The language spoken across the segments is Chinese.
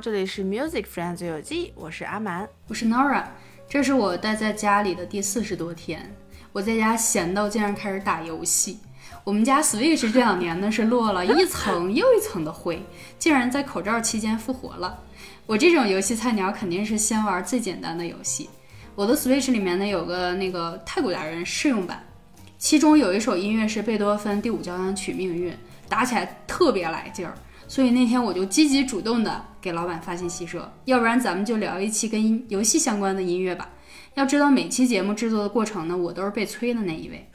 这里是 Music Friends 有记，我是阿蛮，我是 Nora。这是我待在家里的第四十多天，我在家闲到竟然开始打游戏。我们家 Switch 这两年呢是落了一层又一层的灰，竟然在口罩期间复活了。我这种游戏菜鸟肯定是先玩最简单的游戏。我的 Switch 里面呢有个那个太古达人试用版，其中有一首音乐是贝多芬第五交响曲命运，打起来特别来劲儿。所以那天我就积极主动的给老板发信息说，要不然咱们就聊一期跟游戏相关的音乐吧。要知道每期节目制作的过程呢，我都是被催的那一位。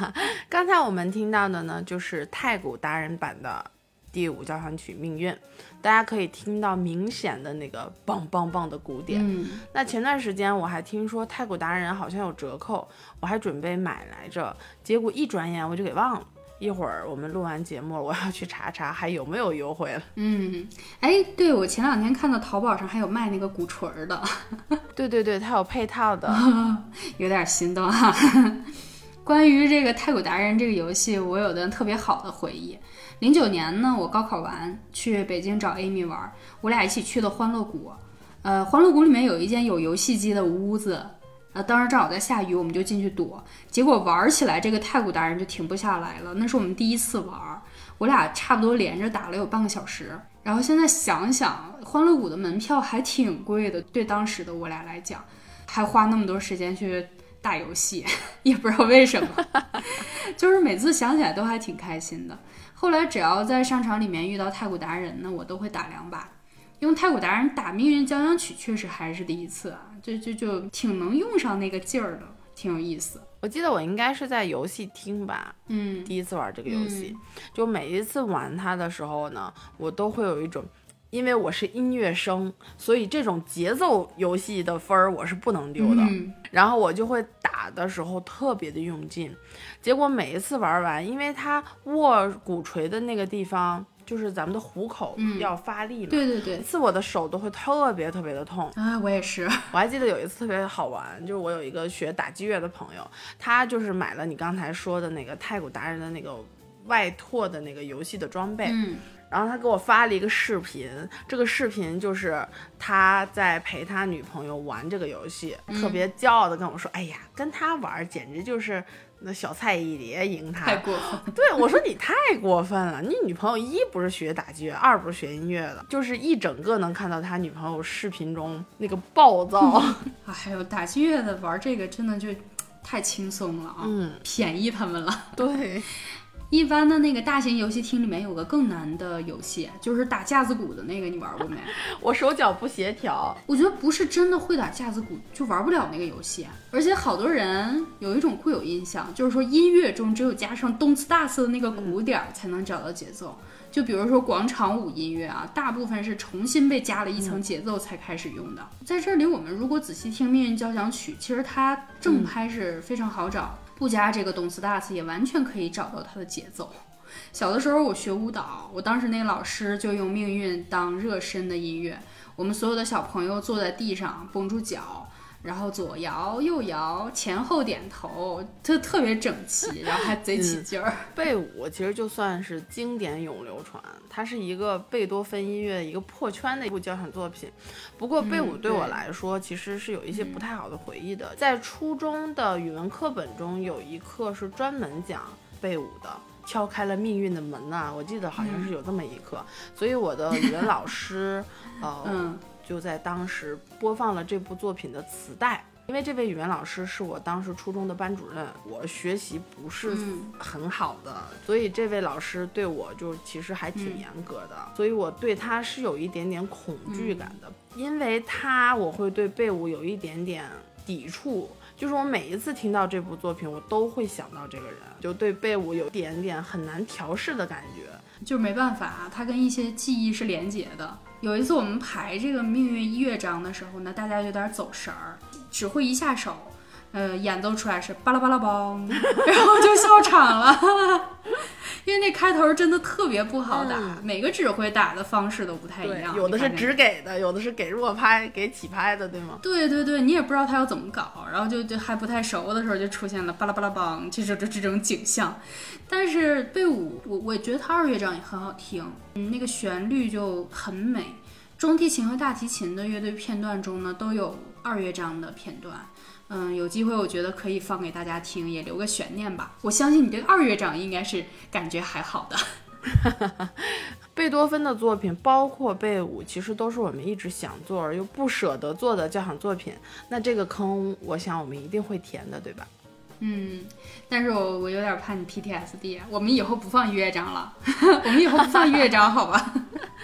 刚才我们听到的呢，就是太古达人版的第五交响曲命运，大家可以听到明显的那个棒棒棒的鼓点。嗯，那前段时间我还听说太古达人好像有折扣，我还准备买来着，结果一转眼我就给忘了。一会儿我们录完节目，我要去查查还有没有优惠了。嗯，哎，对，我前两天看到淘宝上还有卖那个鼓槌儿的。对对对，它有配套的，有点心动哈。关于这个太古达人这个游戏，我有的特别好的回忆。零九年呢，我高考完去北京找 Amy 玩，我俩一起去的欢乐谷。呃，欢乐谷里面有一间有游戏机的屋子。当时正好在下雨，我们就进去躲，结果玩起来，这个太古达人就停不下来了。那是我们第一次玩，我俩差不多连着打了有半个小时。然后现在想想，欢乐谷的门票还挺贵的，对当时的我俩来讲，还花那么多时间去打游戏，也不知道为什么，就是每次想起来都还挺开心的。后来只要在商场里面遇到太古达人呢，我都会打两把。用太古达人打命运交响曲确实还是第一次啊，就就就挺能用上那个劲儿的，挺有意思。我记得我应该是在游戏厅吧，嗯，第一次玩这个游戏，就每一次玩它的时候呢，我都会有一种，因为我是音乐生，所以这种节奏游戏的分儿我是不能丢的。然后我就会打的时候特别的用劲，结果每一次玩完，因为它握鼓槌的那个地方。就是咱们的虎口要发力嘛，对对对，每次我的手都会特别特别的痛啊，我也是。我还记得有一次特别好玩，就是我有一个学打击乐的朋友，他就是买了你刚才说的那个太古达人的那个外拓的那个游戏的装备，嗯，然后他给我发了一个视频，这个视频就是他在陪他女朋友玩这个游戏，特别骄傲的跟我说，哎呀，跟他玩简直就是。那小菜一碟赢他，太过分。对我说你太过分了，你女朋友一不是学打击乐，二不是学音乐的，就是一整个能看到他女朋友视频中那个暴躁。哎 呦，打击乐的玩这个真的就太轻松了啊，嗯，便宜他们了。对。一般的那个大型游戏厅里面有个更难的游戏，就是打架子鼓的那个，你玩过没？我手脚不协调，我觉得不是真的会打架子鼓就玩不了那个游戏。而且好多人有一种固有印象，就是说音乐中只有加上动次大次的那个鼓点才能找到节奏。就比如说广场舞音乐啊，大部分是重新被加了一层节奏才开始用的。在这里，我们如果仔细听《命运交响曲》，其实它正拍是非常好找。不加这个动词 does 也完全可以找到它的节奏。小的时候我学舞蹈，我当时那老师就用《命运》当热身的音乐，我们所有的小朋友坐在地上绷住脚。然后左摇右摇，前后点头，特特别整齐，然后还贼起劲儿。贝舞其实就算是经典永流传，它是一个贝多芬音乐一个破圈的一部交响作品。不过贝舞对我来说其实是有一些不太好的回忆的。在初中的语文课本中有一课是专门讲贝舞的，敲开了命运的门呐，我记得好像是有这么一课。所以我的语文老师，呃。就在当时播放了这部作品的磁带，因为这位语文老师是我当时初中的班主任，我学习不是很好的，所以这位老师对我就其实还挺严格的，所以我对他是有一点点恐惧感的，因为他我会对贝舞有一点点抵触，就是我每一次听到这部作品，我都会想到这个人，就对贝舞有一点点很难调试的感觉，就没办法，他跟一些记忆是连结的。有一次我们排这个命运乐章的时候呢，大家有点走神儿，只会一下手，呃，演奏出来是巴拉巴拉邦，然后就笑场了，因为那开头真的特别不好打，每个指挥打的方式都不太一样，有的是只给的，有的是给弱拍，给起拍的，对吗？对对对，你也不知道他要怎么搞，然后就就还不太熟的时候就出现了巴拉巴拉邦，这是这这种景象。但是贝舞，我我觉得他二乐章也很好听，嗯，那个旋律就很美，中提琴和大提琴的乐队片段中呢，都有二乐章的片段。嗯，有机会我觉得可以放给大家听，也留个悬念吧。我相信你这个二乐章应该是感觉还好的。贝多芬的作品，包括贝五，其实都是我们一直想做而又不舍得做的交响作品。那这个坑，我想我们一定会填的，对吧？嗯，但是我我有点怕你 PTSD。我们以后不放乐章了，我们以后不放乐章，好吧？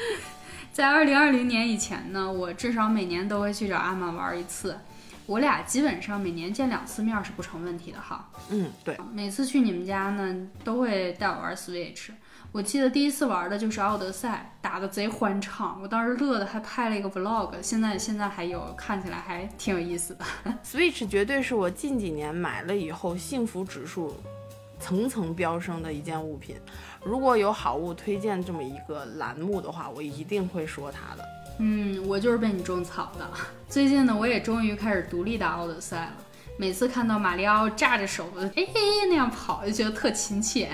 在二零二零年以前呢，我至少每年都会去找阿玛玩一次。我俩基本上每年见两次面是不成问题的哈。嗯，对。每次去你们家呢，都会带我玩 Switch。我记得第一次玩的就是《奥德赛》，打的贼欢畅，我当时乐的还拍了一个 Vlog，现在现在还有，看起来还挺有意思的。Switch 绝对是我近几年买了以后幸福指数层层飙升的一件物品。如果有好物推荐这么一个栏目的话，我一定会说它的。嗯，我就是被你种草的。最近呢，我也终于开始独立打《奥德赛》了。每次看到马里奥炸着手，哎嘿那样跑，就觉得特亲切。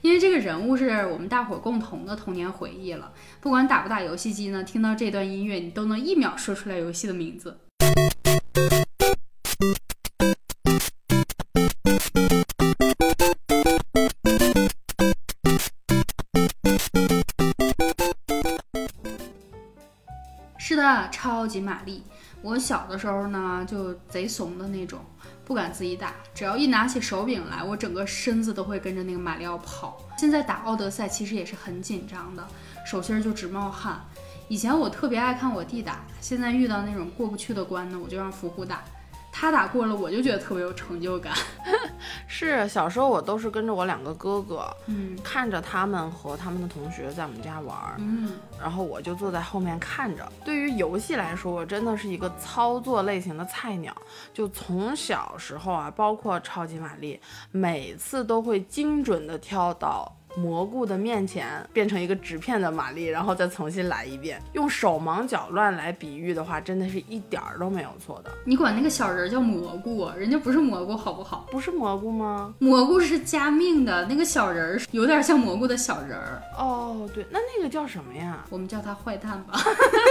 因为这个人物是我们大伙共同的童年回忆了。不管打不打游戏机呢，听到这段音乐，你都能一秒说出来游戏的名字。超级玛丽。我小的时候呢，就贼怂的那种。不敢自己打，只要一拿起手柄来，我整个身子都会跟着那个马里奥跑。现在打奥德赛其实也是很紧张的，手心就直冒汗。以前我特别爱看我弟打，现在遇到那种过不去的关呢，我就让福虎打。他打过了，我就觉得特别有成就感。是小时候我都是跟着我两个哥哥，嗯，看着他们和他们的同学在我们家玩，嗯，然后我就坐在后面看着。对于游戏来说，我真的是一个操作类型的菜鸟。就从小时候啊，包括超级玛丽，每次都会精准的跳到。蘑菇的面前变成一个纸片的玛丽，然后再重新来一遍。用手忙脚乱来比喻的话，真的是一点儿都没有错的。你管那个小人叫蘑菇，人家不是蘑菇，好不好？不是蘑菇吗？蘑菇是加命的，那个小人儿有点像蘑菇的小人儿。哦，对，那那个叫什么呀？我们叫他坏蛋吧。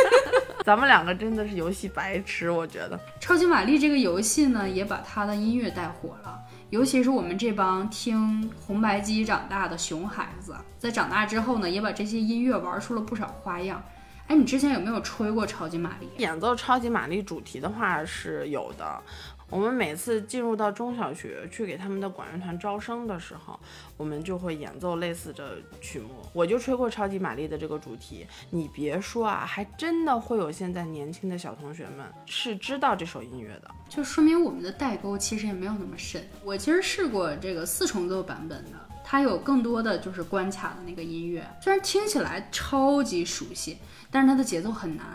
咱们两个真的是游戏白痴，我觉得。超级玛丽这个游戏呢，也把它的音乐带火了。尤其是我们这帮听红白机长大的熊孩子，在长大之后呢，也把这些音乐玩出了不少花样。哎，你之前有没有吹过超级玛丽？演奏超级玛丽主题的话是有的。我们每次进入到中小学去给他们的管乐团招生的时候，我们就会演奏类似的曲目。我就吹过超级玛丽的这个主题。你别说啊，还真的会有现在年轻的小同学们是知道这首音乐的，就说明我们的代沟其实也没有那么深。我其实试过这个四重奏版本的，它有更多的就是关卡的那个音乐，虽然听起来超级熟悉，但是它的节奏很难，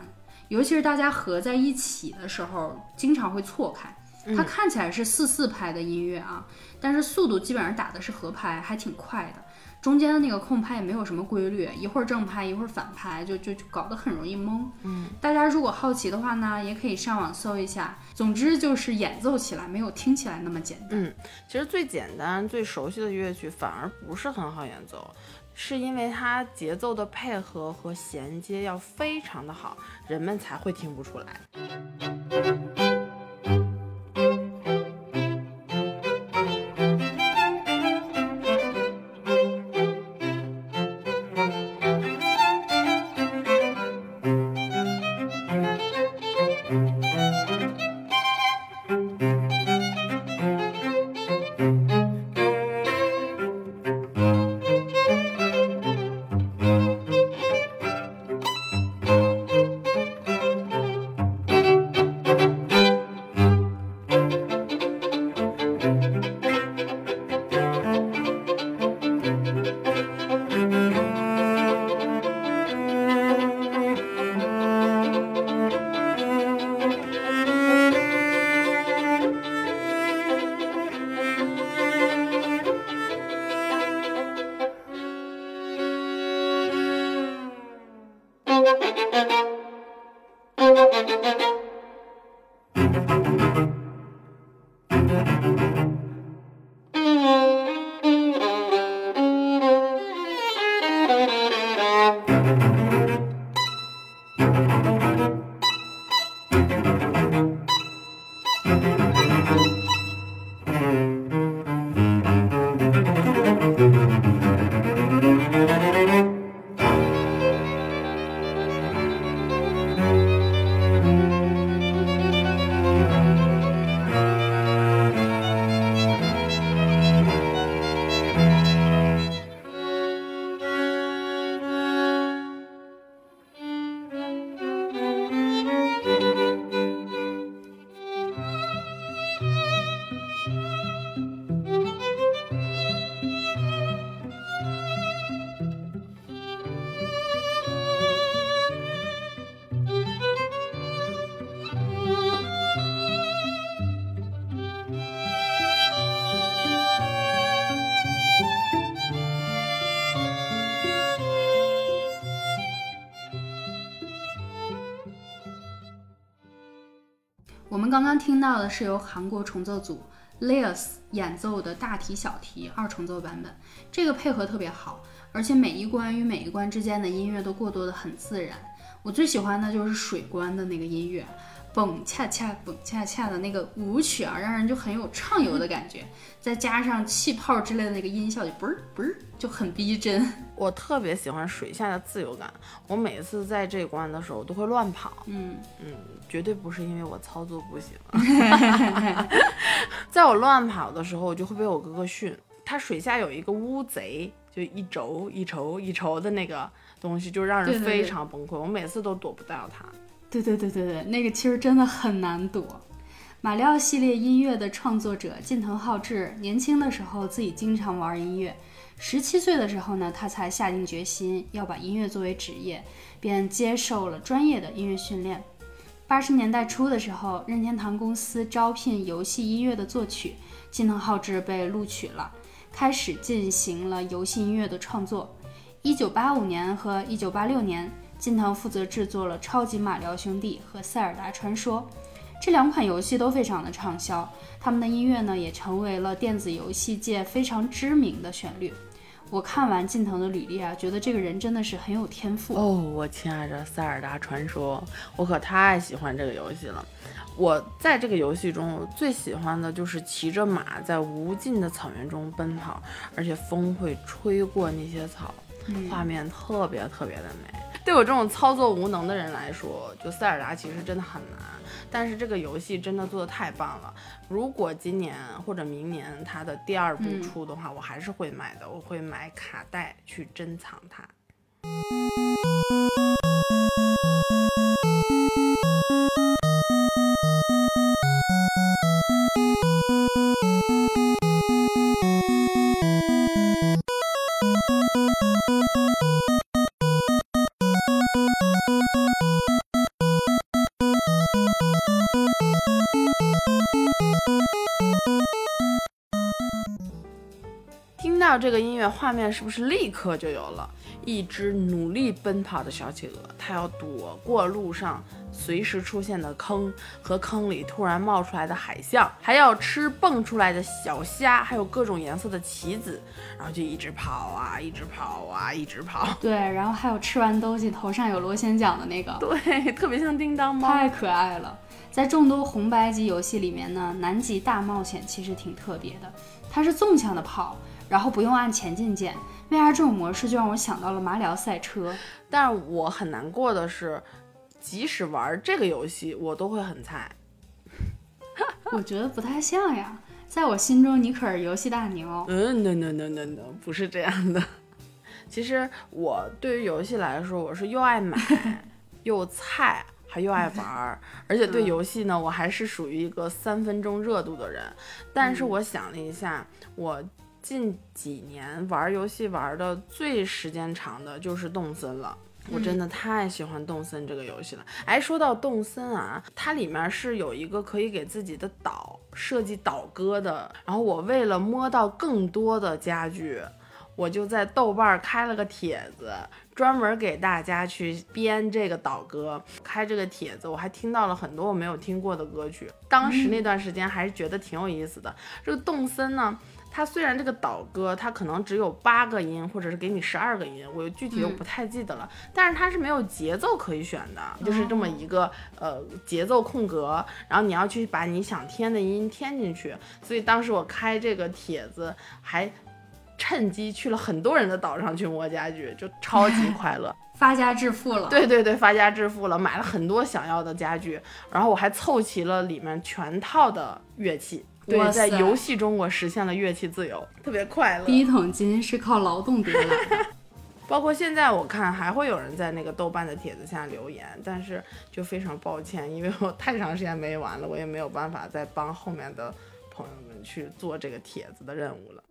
尤其是大家合在一起的时候，经常会错开。它看起来是四四拍的音乐啊，但是速度基本上打的是合拍，还挺快的。中间的那个空拍也没有什么规律，一会儿正拍一会儿反拍，就就就搞得很容易懵。嗯，大家如果好奇的话呢，也可以上网搜一下。总之就是演奏起来没有听起来那么简单。嗯，其实最简单、最熟悉的乐曲反而不是很好演奏，是因为它节奏的配合和衔接要非常的好，人们才会听不出来。听到的是由韩国重奏组 Leos 演奏的大提小提二重奏版本，这个配合特别好，而且每一关与每一关之间的音乐都过渡的很自然。我最喜欢的就是水关的那个音乐。蹦恰恰蹦恰恰的那个舞曲啊，让人就很有畅游的感觉，再加上气泡之类的那个音效，就嘣儿嘣儿就很逼真。我特别喜欢水下的自由感，我每次在这关的时候都会乱跑。嗯嗯，绝对不是因为我操作不行，在我乱跑的时候，我就会被我哥哥训。他水下有一个乌贼，就一轴一轴一轴的那个东西，就让人非常崩溃。我每次都躲不到他。对对对对对，那个其实真的很难躲。马里奥系列音乐的创作者近藤浩志，年轻的时候自己经常玩音乐。十七岁的时候呢，他才下定决心要把音乐作为职业，便接受了专业的音乐训练。八十年代初的时候，任天堂公司招聘游戏音乐的作曲，近藤浩志被录取了，开始进行了游戏音乐的创作。一九八五年和一九八六年。近藤负责制作了《超级马里奥兄弟》和《塞尔达传说》这两款游戏都非常的畅销，他们的音乐呢也成为了电子游戏界非常知名的旋律。我看完近藤的履历啊，觉得这个人真的是很有天赋哦。我亲爱的《塞尔达传说》，我可太喜欢这个游戏了。我在这个游戏中最喜欢的就是骑着马在无尽的草原中奔跑，而且风会吹过那些草，画面特别特别的美。对我这种操作无能的人来说，就塞尔达其实真的很难。但是这个游戏真的做的太棒了。如果今年或者明年它的第二部出的话，我还是会买的。我会买卡带去珍藏它。这个音乐画面是不是立刻就有了？一只努力奔跑的小企鹅，它要躲过路上随时出现的坑和坑里突然冒出来的海象，还要吃蹦出来的小虾，还有各种颜色的棋子，然后就一直跑啊，一直跑啊，一直跑。对，然后还有吃完东西头上有螺旋桨的那个，对，特别像叮当猫，太可爱了。在众多红白机游戏里面呢，南极大冒险其实挺特别的，它是纵向的跑。然后不用按前进键，VR 这种模式就让我想到了马里奥赛车。但是我很难过的是，即使玩这个游戏，我都会很菜。我觉得不太像呀，在我心中你可是游戏大牛。嗯，no no no no no，不是这样的。其实我对于游戏来说，我是又爱买 又菜，还又爱玩儿，而且对游戏呢，我还是属于一个三分钟热度的人。但是我想了一下，我。近几年玩游戏玩的最时间长的就是动森了，我真的太喜欢动森这个游戏了。哎，说到动森啊，它里面是有一个可以给自己的岛设计岛歌的。然后我为了摸到更多的家具，我就在豆瓣开了个帖子，专门给大家去编这个岛歌。开这个帖子，我还听到了很多我没有听过的歌曲。当时那段时间还是觉得挺有意思的。这个动森呢？它虽然这个倒歌它可能只有八个音，或者是给你十二个音，我具体我不太记得了。但是它是没有节奏可以选的，就是这么一个呃节奏空格，然后你要去把你想添的音添进去。所以当时我开这个帖子，还趁机去了很多人的岛上去摸家具，就超级 快乐，发家致富了。对对对，发家致富了，买了很多想要的家具，然后我还凑齐了里面全套的乐器。对，在游戏中我实现了乐器自由，特别快乐。第一桶金是靠劳动得来的。包括现在我看还会有人在那个豆瓣的帖子下留言，但是就非常抱歉，因为我太长时间没玩了，我也没有办法再帮后面的朋友们去做这个帖子的任务了。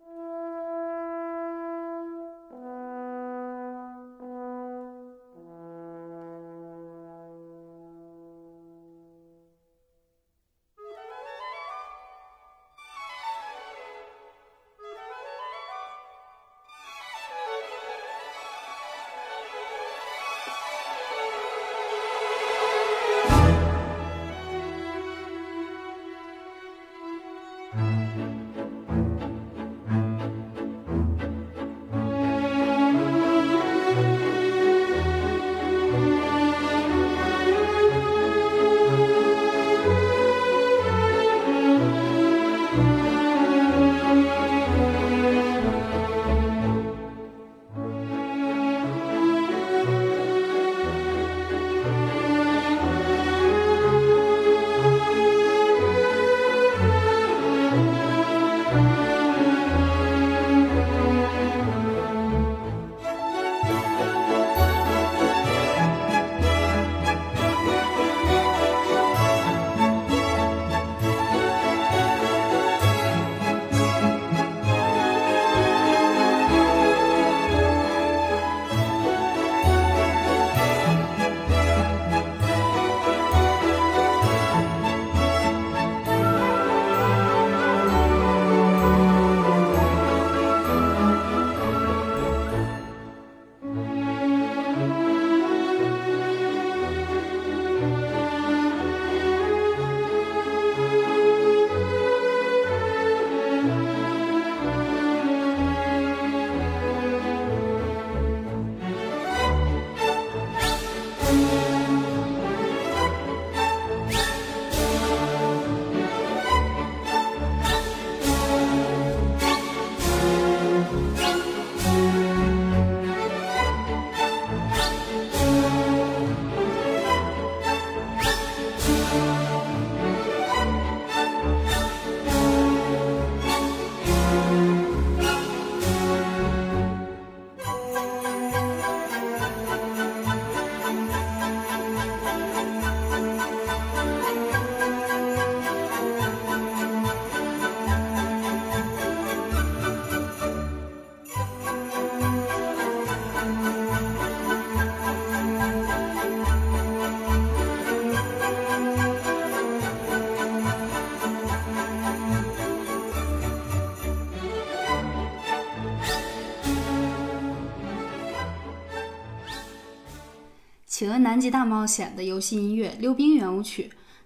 企鹅南极大冒险》的游戏音乐《溜冰圆舞曲》，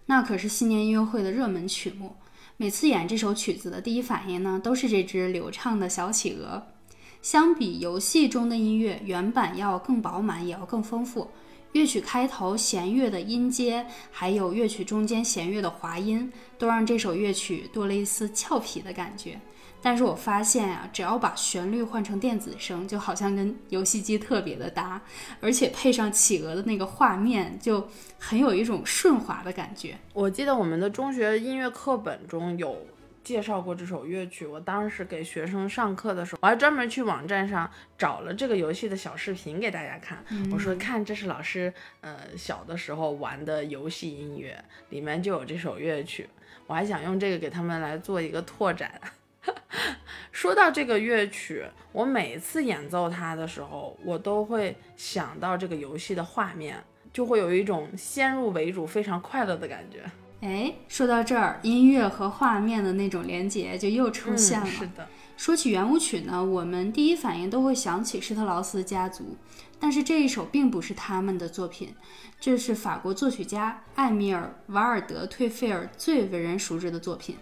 那可是新年音乐会的热门曲目。每次演这首曲子的第一反应呢，都是这只流畅的小企鹅。相比游戏中的音乐，原版要更饱满，也要更丰富。乐曲开头弦乐的音阶，还有乐曲中间弦乐的滑音，都让这首乐曲多了一丝俏皮的感觉。但是我发现啊，只要把旋律换成电子声，就好像跟游戏机特别的搭，而且配上企鹅的那个画面，就很有一种顺滑的感觉。我记得我们的中学音乐课本中有介绍过这首乐曲，我当时给学生上课的时候，我还专门去网站上找了这个游戏的小视频给大家看。我说看，这是老师呃小的时候玩的游戏音乐，里面就有这首乐曲。我还想用这个给他们来做一个拓展。说到这个乐曲，我每次演奏它的时候，我都会想到这个游戏的画面，就会有一种先入为主、非常快乐的感觉。哎，说到这儿，音乐和画面的那种连结就又出现了。是的，说起圆舞曲呢，我们第一反应都会想起施特劳斯家族，但是这一首并不是他们的作品，这是法国作曲家艾米尔·瓦尔德退费尔最为人熟知的作品。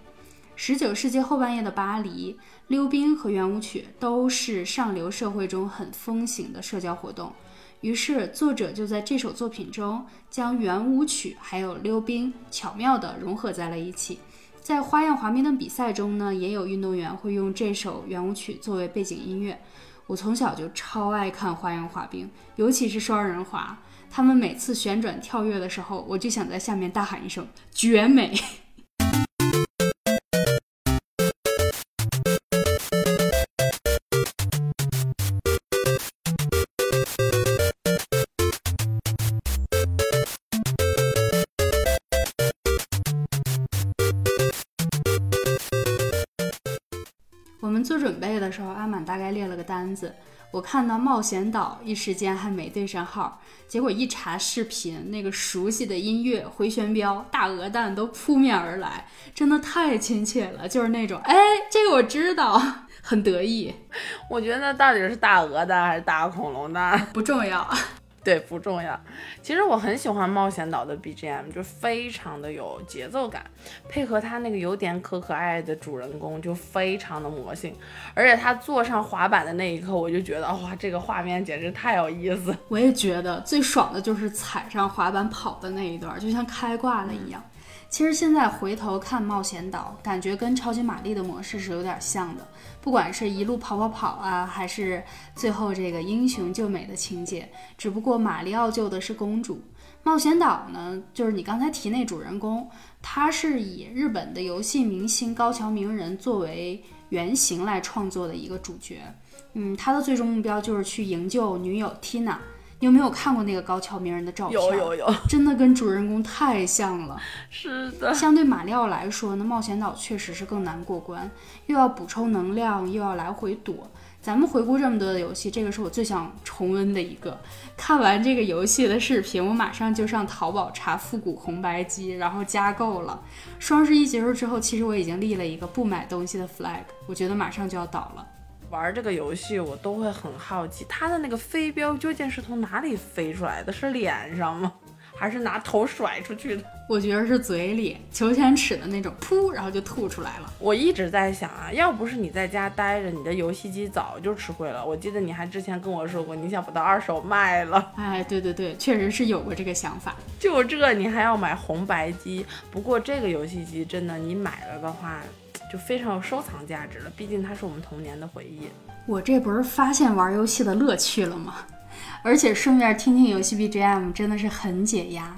十九世纪后半叶的巴黎，溜冰和圆舞曲都是上流社会中很风行的社交活动。于是，作者就在这首作品中将圆舞曲还有溜冰巧妙地融合在了一起。在花样滑冰的比赛中呢，也有运动员会用这首圆舞曲作为背景音乐。我从小就超爱看花样滑冰，尤其是双人滑。他们每次旋转跳跃的时候，我就想在下面大喊一声“绝美”。们做准备的时候，阿满大概列了个单子。我看到冒险岛，一时间还没对上号。结果一查视频，那个熟悉的音乐回旋镖、大鹅蛋都扑面而来，真的太亲切了，就是那种哎，这个我知道，很得意。我觉得到底是大鹅蛋还是大恐龙蛋不重要。对，不重要。其实我很喜欢冒险岛的 BGM，就非常的有节奏感，配合他那个有点可可爱爱的主人公，就非常的魔性。而且他坐上滑板的那一刻，我就觉得哇，这个画面简直太有意思。我也觉得最爽的就是踩上滑板跑的那一段，就像开挂了一样。其实现在回头看冒险岛，感觉跟超级玛丽的模式是有点像的。不管是一路跑跑跑啊，还是最后这个英雄救美的情节，只不过马里奥救的是公主。冒险岛呢，就是你刚才提那主人公，他是以日本的游戏明星高桥名人作为原型来创作的一个主角。嗯，他的最终目标就是去营救女友 Tina。你有没有看过那个高桥名人的照片？有有有，真的跟主人公太像了。是的，相对马里奥来说呢，冒险岛确实是更难过关，又要补充能量，又要来回躲。咱们回顾这么多的游戏，这个是我最想重温的一个。看完这个游戏的视频，我马上就上淘宝查复古红白机，然后加购了。双十一结束之后，其实我已经立了一个不买东西的 flag，我觉得马上就要倒了。玩这个游戏，我都会很好奇，它的那个飞镖究竟是从哪里飞出来的？是脸上吗？还是拿头甩出去的？我觉得是嘴里，求千尺的那种，噗，然后就吐出来了。我一直在想啊，要不是你在家待着，你的游戏机早就吃灰了。我记得你还之前跟我说过，你想把它二手卖了。哎，对对对，确实是有过这个想法。就这，你还要买红白机？不过这个游戏机真的，你买了的话。就非常有收藏价值了，毕竟它是我们童年的回忆。我这不是发现玩游戏的乐趣了吗？而且顺便听听游戏 BGM，真的是很解压。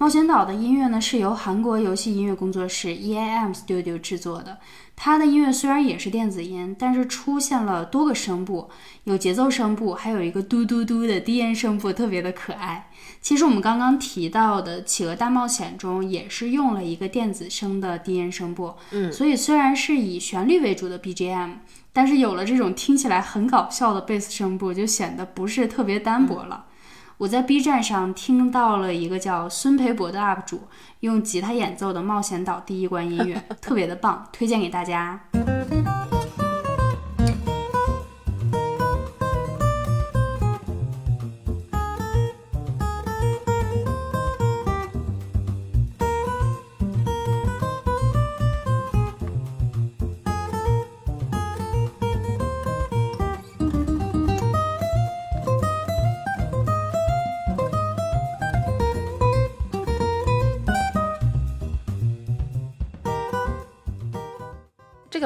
冒险岛的音乐呢，是由韩国游戏音乐工作室 EAM Studio 制作的。它的音乐虽然也是电子音，但是出现了多个声部，有节奏声部，还有一个嘟嘟嘟的低音声部，特别的可爱。其实我们刚刚提到的《企鹅大冒险》中也是用了一个电子声的低音声部。嗯，所以虽然是以旋律为主的 BGM，但是有了这种听起来很搞笑的贝斯声部，就显得不是特别单薄了。我在 B 站上听到了一个叫孙培博的 UP 主用吉他演奏的《冒险岛》第一关音乐，特别的棒，推荐给大家。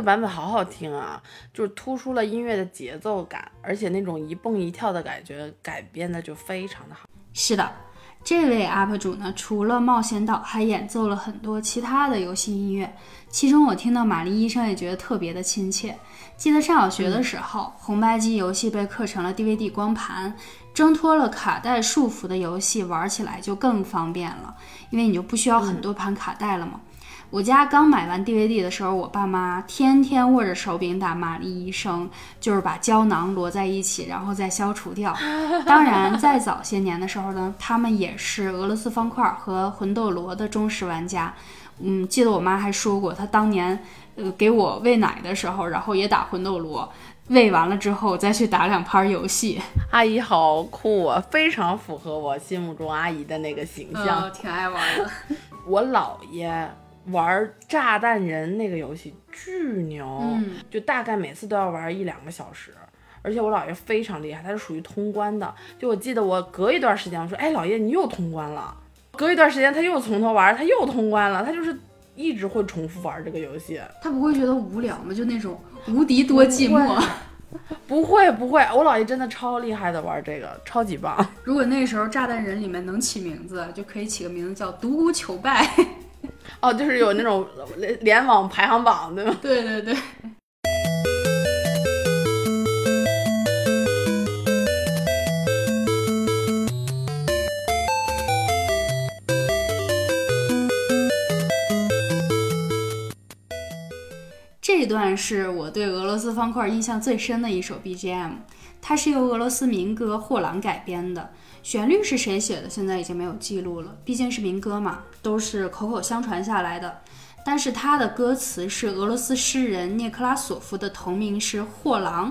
版本好好听啊，就是突出了音乐的节奏感，而且那种一蹦一跳的感觉改编的就非常的好。是的，这位 UP 主呢，除了《冒险岛》，还演奏了很多其他的游戏音乐，其中我听到《玛丽医生》也觉得特别的亲切。记得上小学的时候，红白机游戏被刻成了 DVD 光盘，挣脱了卡带束缚的游戏玩起来就更方便了，因为你就不需要很多盘卡带了嘛。我家刚买完 DVD 的时候，我爸妈天天握着手柄打《玛丽医生》，就是把胶囊摞在一起，然后再消除掉。当然，在早些年的时候呢，他们也是俄罗斯方块和魂斗罗的忠实玩家。嗯，记得我妈还说过，她当年。呃，给我喂奶的时候，然后也打魂斗罗，喂完了之后再去打两盘游戏。阿姨好酷啊，非常符合我心目中阿姨的那个形象，挺爱玩的。我姥爷玩炸弹人那个游戏巨牛，就大概每次都要玩一两个小时，而且我姥爷非常厉害，他是属于通关的。就我记得我隔一段时间我说，哎，姥爷你又通关了，隔一段时间他又从头玩，他又通关了，他就是。一直会重复玩这个游戏，他不会觉得无聊吗？就那种无敌多寂寞。不会不会，我姥爷真的超厉害的玩这个，超级棒。如果那时候炸弹人里面能起名字，就可以起个名字叫独孤求败。哦，就是有那种联网排行榜，对吗？对对对。这段是我对俄罗斯方块印象最深的一首 BGM，它是由俄罗斯民歌《货郎》改编的，旋律是谁写的，现在已经没有记录了，毕竟是民歌嘛，都是口口相传下来的。但是它的歌词是俄罗斯诗人涅克拉索夫的同名诗《货郎》，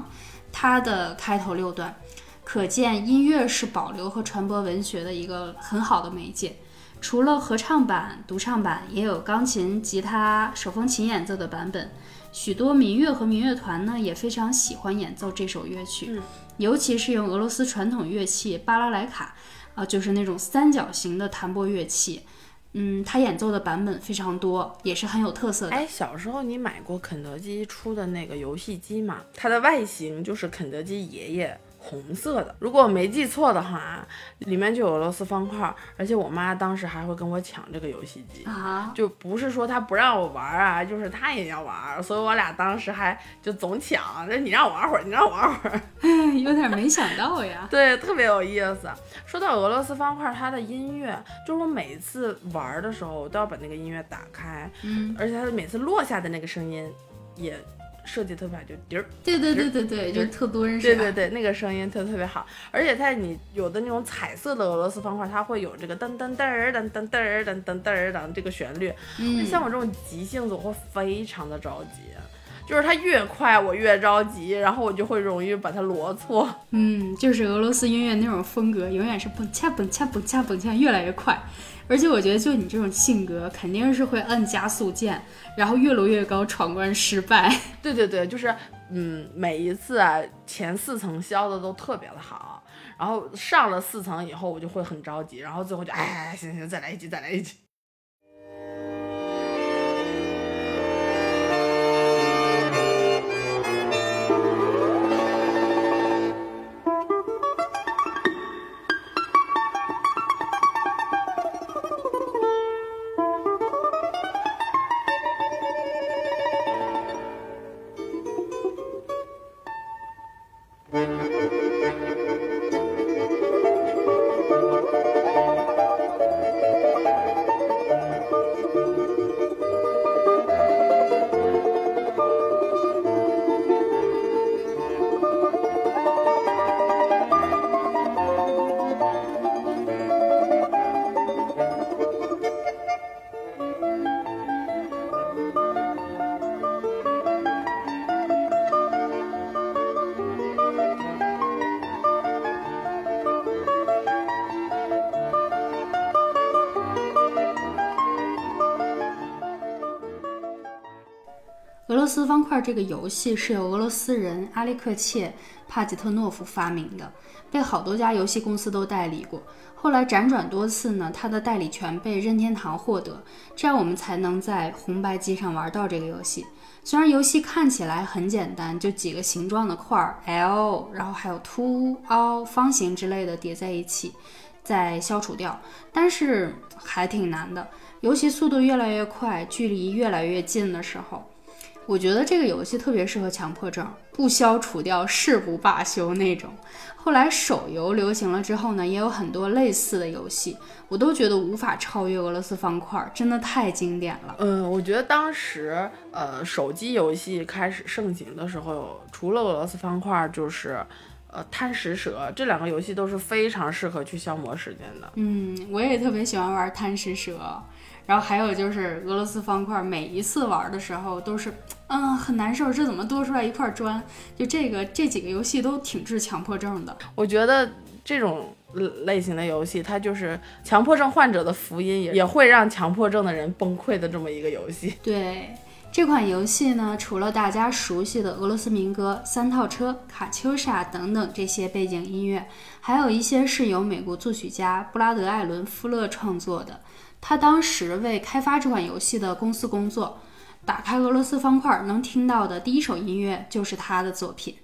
它的开头六段，可见音乐是保留和传播文学的一个很好的媒介。除了合唱版、独唱版，也有钢琴、吉他、手风琴演奏的版本。许多民乐和民乐团呢也非常喜欢演奏这首乐曲，尤其是用俄罗斯传统乐器巴拉莱卡，啊，就是那种三角形的弹拨乐器，嗯，他演奏的版本非常多，也是很有特色的。哎，小时候你买过肯德基出的那个游戏机吗？它的外形就是肯德基爷爷。红色的，如果我没记错的话，里面就有俄罗斯方块，而且我妈当时还会跟我抢这个游戏机啊，就不是说她不让我玩啊，就是她也要玩，所以我俩当时还就总抢，那你让我玩会儿，你让我玩会儿，有点没想到呀。对，特别有意思。说到俄罗斯方块，它的音乐，就是我每次玩的时候，我都要把那个音乐打开，嗯，而且它每次落下的那个声音也。设计特别好，就滴儿，对对对对对，就特多人对对对，那个声音特特别好，而且它你有的那种彩色的俄罗斯方块，它会有这个噔噔噔儿噔噔噔儿噔噔噔儿噔这个旋律。嗯，像我这种急性子，我会非常的着急，就是它越快我越着急，然后我就会容易把它罗错。嗯，就是俄罗斯音乐那种风格，永远是蹦恰蹦恰蹦恰蹦恰，越来越快。而且我觉得，就你这种性格，肯定是会按加速键，然后越落越高，闯关失败。对对对，就是，嗯，每一次啊，前四层消的都特别的好，然后上了四层以后，我就会很着急，然后最后就，哎，行行，再来一局，再来一局。块这个游戏是由俄罗斯人阿列克切·帕吉特诺夫发明的，被好多家游戏公司都代理过。后来辗转多次呢，它的代理权被任天堂获得，这样我们才能在红白机上玩到这个游戏。虽然游戏看起来很简单，就几个形状的块儿 L，然后还有凸凹、方形之类的叠在一起，再消除掉，但是还挺难的。尤其速度越来越快，距离越来越近的时候，我觉得这个游戏特别适合强迫症，不消除掉誓不罢休那种。后来手游流行了之后呢，也有很多类似的游戏，我都觉得无法超越俄罗斯方块，真的太经典了。嗯，我觉得当时呃手机游戏开始盛行的时候，除了俄罗斯方块，就是呃贪食蛇这两个游戏都是非常适合去消磨时间的。嗯，我也特别喜欢玩贪食蛇。然后还有就是俄罗斯方块，每一次玩的时候都是，嗯，很难受，这怎么多出来一块砖？就这个这几个游戏都挺治强迫症的。我觉得这种类型的游戏，它就是强迫症患者的福音，也也会让强迫症的人崩溃的这么一个游戏。对这款游戏呢，除了大家熟悉的俄罗斯民歌、三套车、卡秋莎等等这些背景音乐，还有一些是由美国作曲家布拉德·艾伦·富勒创作的。他当时为开发这款游戏的公司工作，打开俄罗斯方块能听到的第一首音乐就是他的作品。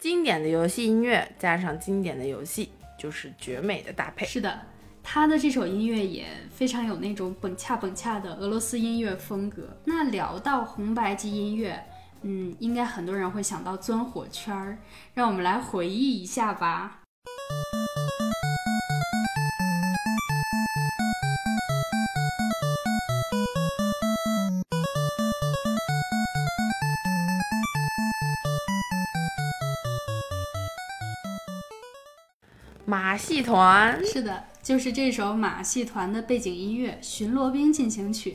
经典的游戏音乐加上经典的游戏。就是绝美的搭配。是的，他的这首音乐也非常有那种蹦恰蹦恰的俄罗斯音乐风格。那聊到红白机音乐，嗯，应该很多人会想到钻火圈儿，让我们来回忆一下吧。马戏团是的，就是这首马戏团的背景音乐《巡逻兵进行曲》。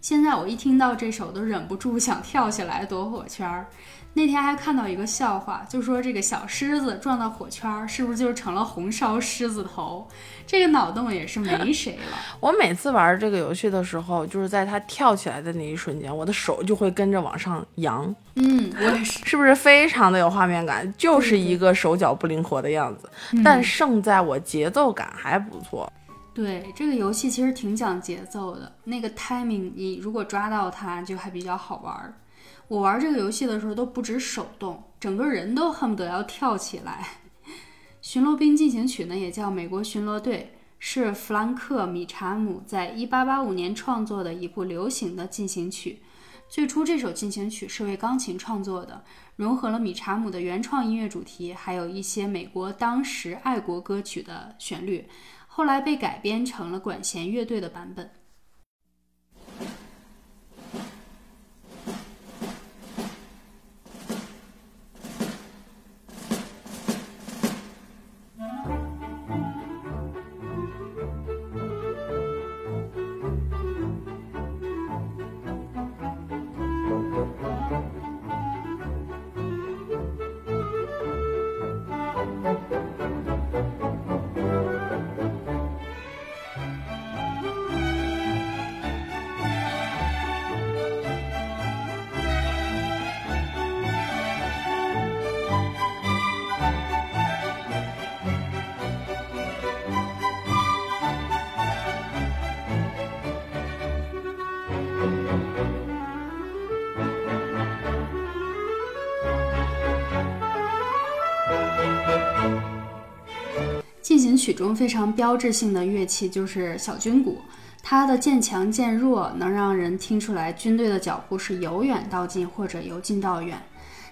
现在我一听到这首，都忍不住想跳起来躲火圈儿。那天还看到一个笑话，就说这个小狮子撞到火圈儿，是不是就成了红烧狮子头？这个脑洞也是没 谁了。我每次玩这个游戏的时候，就是在它跳起来的那一瞬间，我的手就会跟着往上扬。嗯，我也是，是不是非常的有画面感？就是一个手脚不灵活的样子，但胜在我节奏感还不错。对，这个游戏其实挺讲节奏的，那个 timing 你如果抓到它，就还比较好玩。我玩这个游戏的时候都不止手动，整个人都恨不得要跳起来。《巡逻兵进行曲》呢，也叫《美国巡逻队》，是弗兰克·米查姆在1885年创作的一部流行的进行曲。最初这首进行曲是为钢琴创作的，融合了米查姆的原创音乐主题，还有一些美国当时爱国歌曲的旋律，后来被改编成了管弦乐队的版本。曲中非常标志性的乐器就是小军鼓，它的渐强渐弱，能让人听出来军队的脚步是由远到近或者由近到远。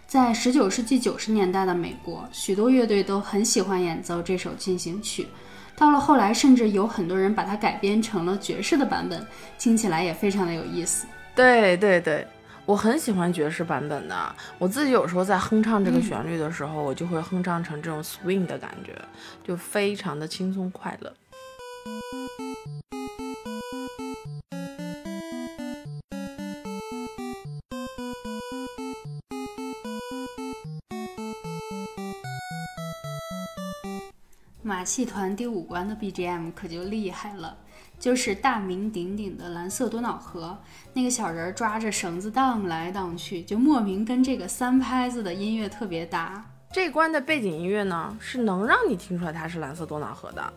在十九世纪九十年代的美国，许多乐队都很喜欢演奏这首进行曲。到了后来，甚至有很多人把它改编成了爵士的版本，听起来也非常的有意思。对对对。我很喜欢爵士版本的，我自己有时候在哼唱这个旋律的时候，我就会哼唱成这种 swing 的感觉，就非常的轻松快乐。马戏团第五关的 BGM 可就厉害了。就是大名鼎鼎的《蓝色多瑙河》，那个小人抓着绳子荡来荡去，就莫名跟这个三拍子的音乐特别搭。这关的背景音乐呢，是能让你听出来它是蓝色多瑙河的，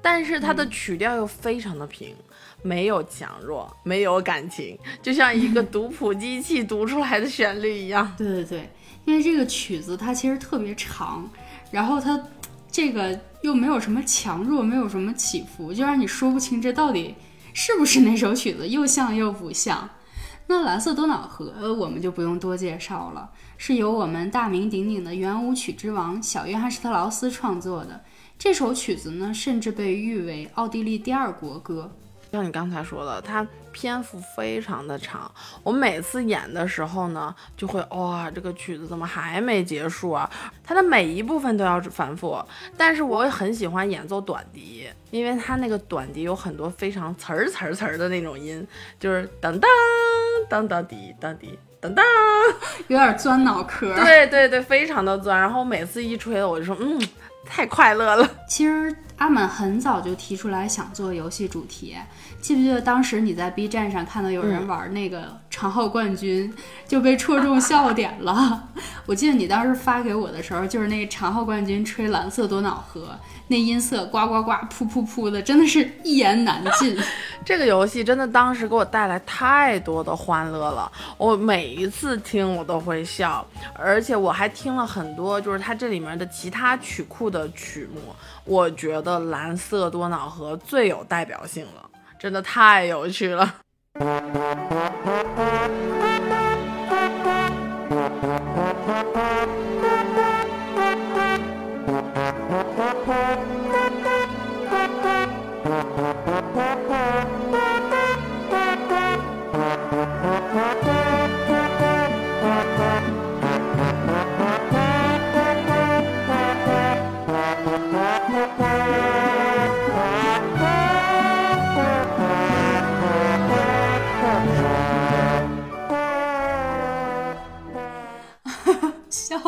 但是它的曲调又非常的平，没有强弱，没有感情，就像一个 读谱机器读出来的旋律一样。对对对，因为这个曲子它其实特别长，然后它这个又没有什么强弱，没有什么起伏，就让你说不清这到底是不是那首曲子，又像又不像。那蓝色多瑙河我们就不用多介绍了，是由我们大名鼎鼎的圆舞曲之王小约翰施特劳斯创作的。这首曲子呢，甚至被誉为奥地利第二国歌。像你刚才说的，它篇幅非常的长。我每次演的时候呢，就会哇，这个曲子怎么还没结束啊？它的每一部分都要反复。但是我也很喜欢演奏短笛，因为它那个短笛有很多非常词儿词儿词儿的那种音，就是当当当当滴当滴当当，有点钻脑壳。对对对，非常的钻。然后每次一吹，我就说，嗯，太快乐了。其实阿满很早就提出来想做游戏主题。记不记得当时你在 B 站上看到有人玩那个长号冠军，就被戳中笑点了？我记得你当时发给我的时候，就是那个长号冠军吹蓝色多瑙河，那音色呱呱呱、噗噗噗的，真的是一言难尽。这个游戏真的当时给我带来太多的欢乐了，我每一次听我都会笑，而且我还听了很多，就是它这里面的其他曲库的曲目，我觉得蓝色多瑙河最有代表性了。真的太有趣了。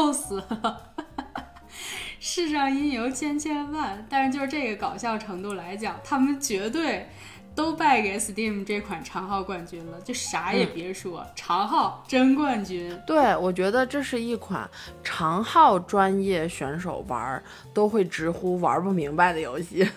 笑死了！世上因由千千万，但是就是这个搞笑程度来讲，他们绝对都败给 Steam 这款长号冠军了。就啥也别说，长号真冠军。对，我觉得这是一款长号专业选手玩都会直呼玩不明白的游戏。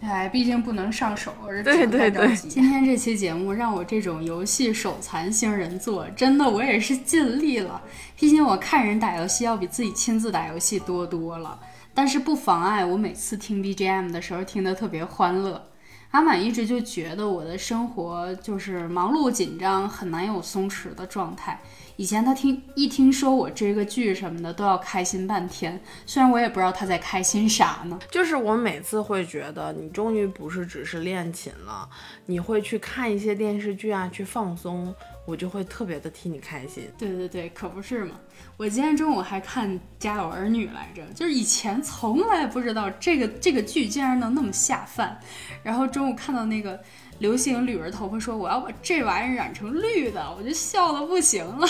哎，毕竟不能上手，对对对。今天这期节目让我这种游戏手残星人做，真的我也是尽力了。毕竟我看人打游戏要比自己亲自打游戏多多了，但是不妨碍我每次听 BGM 的时候听得特别欢乐。阿满一直就觉得我的生活就是忙碌紧张，很难有松弛的状态。以前他听一听说我追个剧什么的都要开心半天，虽然我也不知道他在开心啥呢。就是我每次会觉得你终于不是只是练琴了，你会去看一些电视剧啊，去放松，我就会特别的替你开心。对对对，可不是嘛。我今天中午还看《家有儿女》来着，就是以前从来不知道这个这个剧竟然能那么下饭，然后中午看到那个。刘星捋着头发说：“我要把这玩意儿染成绿的。”我就笑的不行了。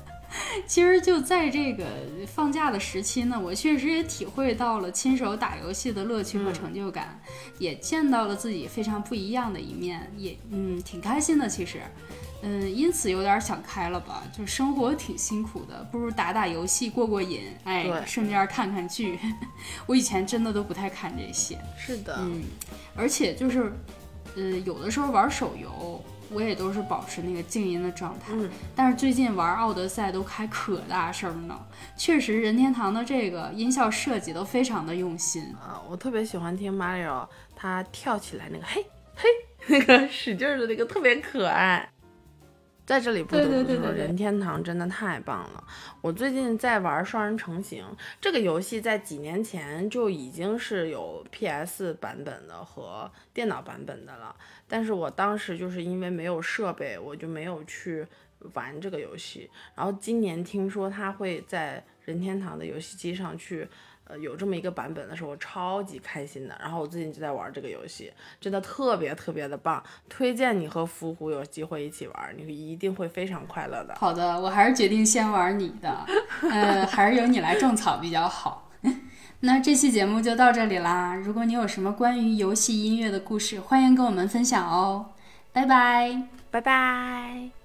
其实就在这个放假的时期呢，我确实也体会到了亲手打游戏的乐趣和成就感，也见到了自己非常不一样的一面，也嗯挺开心的。其实，嗯，因此有点想开了吧，就生活挺辛苦的，不如打打游戏过过瘾，哎，顺便看看剧。我以前真的都不太看这些。是的，嗯，而且就是。呃，有的时候玩手游，我也都是保持那个静音的状态。嗯，但是最近玩奥德赛都开可大声了，确实任天堂的这个音效设计都非常的用心啊。我特别喜欢听 Mario 他跳起来那个嘿嘿那个使劲的那个特别可爱。在这里不得不说，任天堂真的太棒了。我最近在玩双人成行这个游戏，在几年前就已经是有 PS 版本的和电脑版本的了，但是我当时就是因为没有设备，我就没有去玩这个游戏。然后今年听说它会在任天堂的游戏机上去。呃，有这么一个版本的时候，我超级开心的。然后我最近就在玩这个游戏，真的特别特别的棒，推荐你和伏虎有机会一起玩，你一定会非常快乐的。好的，我还是决定先玩你的，呃，还是由你来种草比较好。那这期节目就到这里啦。如果你有什么关于游戏音乐的故事，欢迎跟我们分享哦。拜拜，拜拜。